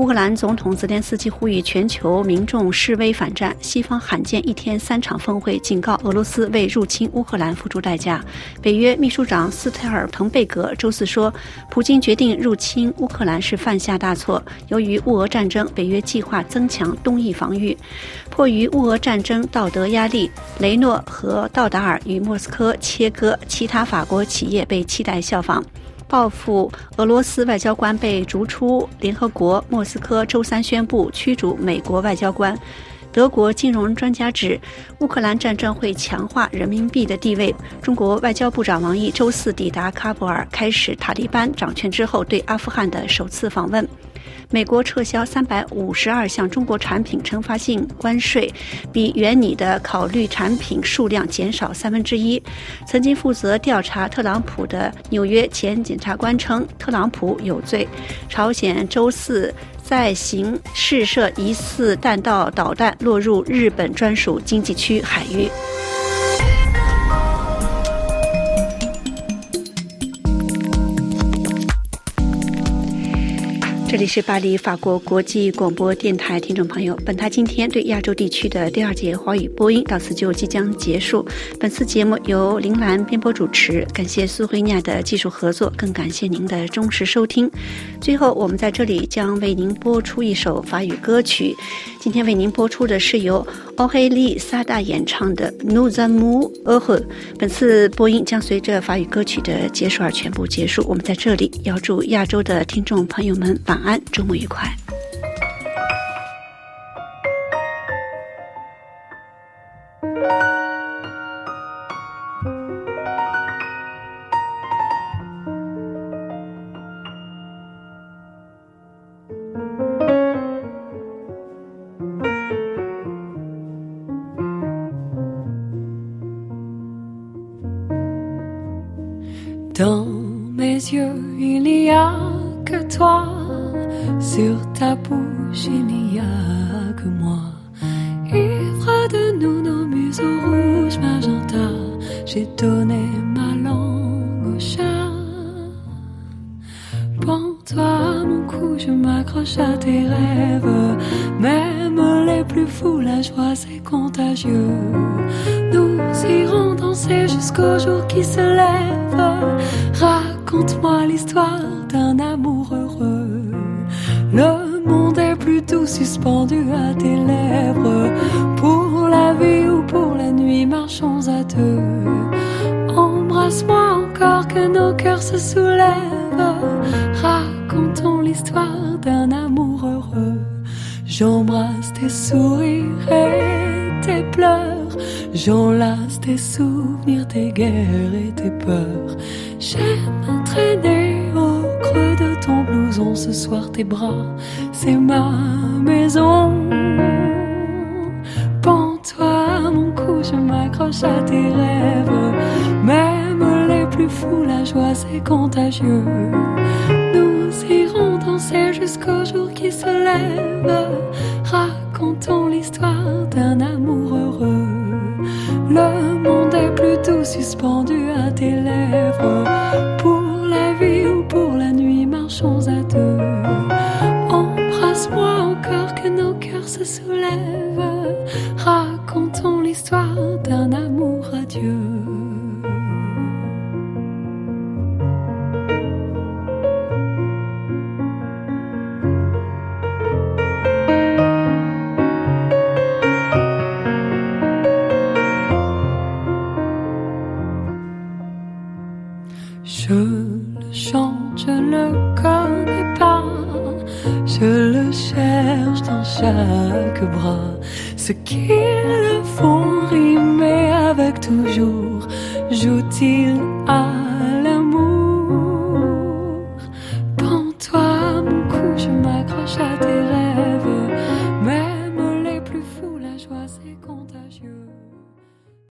乌克兰总统泽连斯基呼吁全球民众示威反战。西方罕见一天三场峰会，警告俄罗斯为入侵乌克兰付出代价。北约秘书长斯特尔滕贝格周四说，普京决定入侵乌克兰是犯下大错。由于乌俄战争，北约计划增强东翼防御。迫于乌俄战争道德压力，雷诺和道达尔与莫斯科切割，其他法国企业被期待效仿。报复俄罗斯外交官被逐出联合国，莫斯科周三宣布驱逐美国外交官。德国金融专家指，乌克兰战争会强化人民币的地位。中国外交部长王毅周四抵达喀布尔，开始塔利班掌权之后对阿富汗的首次访问。美国撤销三百五十二项中国产品惩罚性关税，比原拟的考虑产品数量减少三分之一。曾经负责调查特朗普的纽约前检察官称，特朗普有罪。朝鲜周四再行试射疑似弹道导弹，落入日本专属经济区海域。这里是巴黎法国国际广播电台，听众朋友，本台今天对亚洲地区的第二届华语播音到此就即将结束。本次节目由铃兰编播主持，感谢苏慧亚的技术合作，更感谢您的忠实收听。最后，我们在这里将为您播出一首法语歌曲，今天为您播出的是由奥黑利萨达演唱的《Nuza Mu Ahu》。本次播音将随着法语歌曲的结束而全部结束。我们在这里要祝亚洲的听众朋友们晚安，周末愉快。Jusqu'au jour qui se lève. Raconte-moi l'histoire d'un amour heureux. Le monde est plutôt suspendu à tes lèvres. Pour la vie ou pour la nuit, marchons à deux. se soulève. Racontons l'histoire d'un amour heureux. J'embrasse tes sourires et tes pleurs. J'enlace tes souvenirs, tes guerres et tes peurs. J'aime traîner au creux de ton blouson ce soir tes bras. C'est ma maison. Pends-toi à mon cou, je m'accroche à tes rêves. Même les plus fous, la joie c'est contagieux. Nous irons danser jusqu'au jour qui se lève. Racontons l'histoire d'un amour heureux. Suspendu à tes lèvres. Pour la vie ou pour la nuit, marchons à deux. Embrasse-moi encore que nos cœurs se soulèvent. Racontons l'histoire d'un amour adieu. Je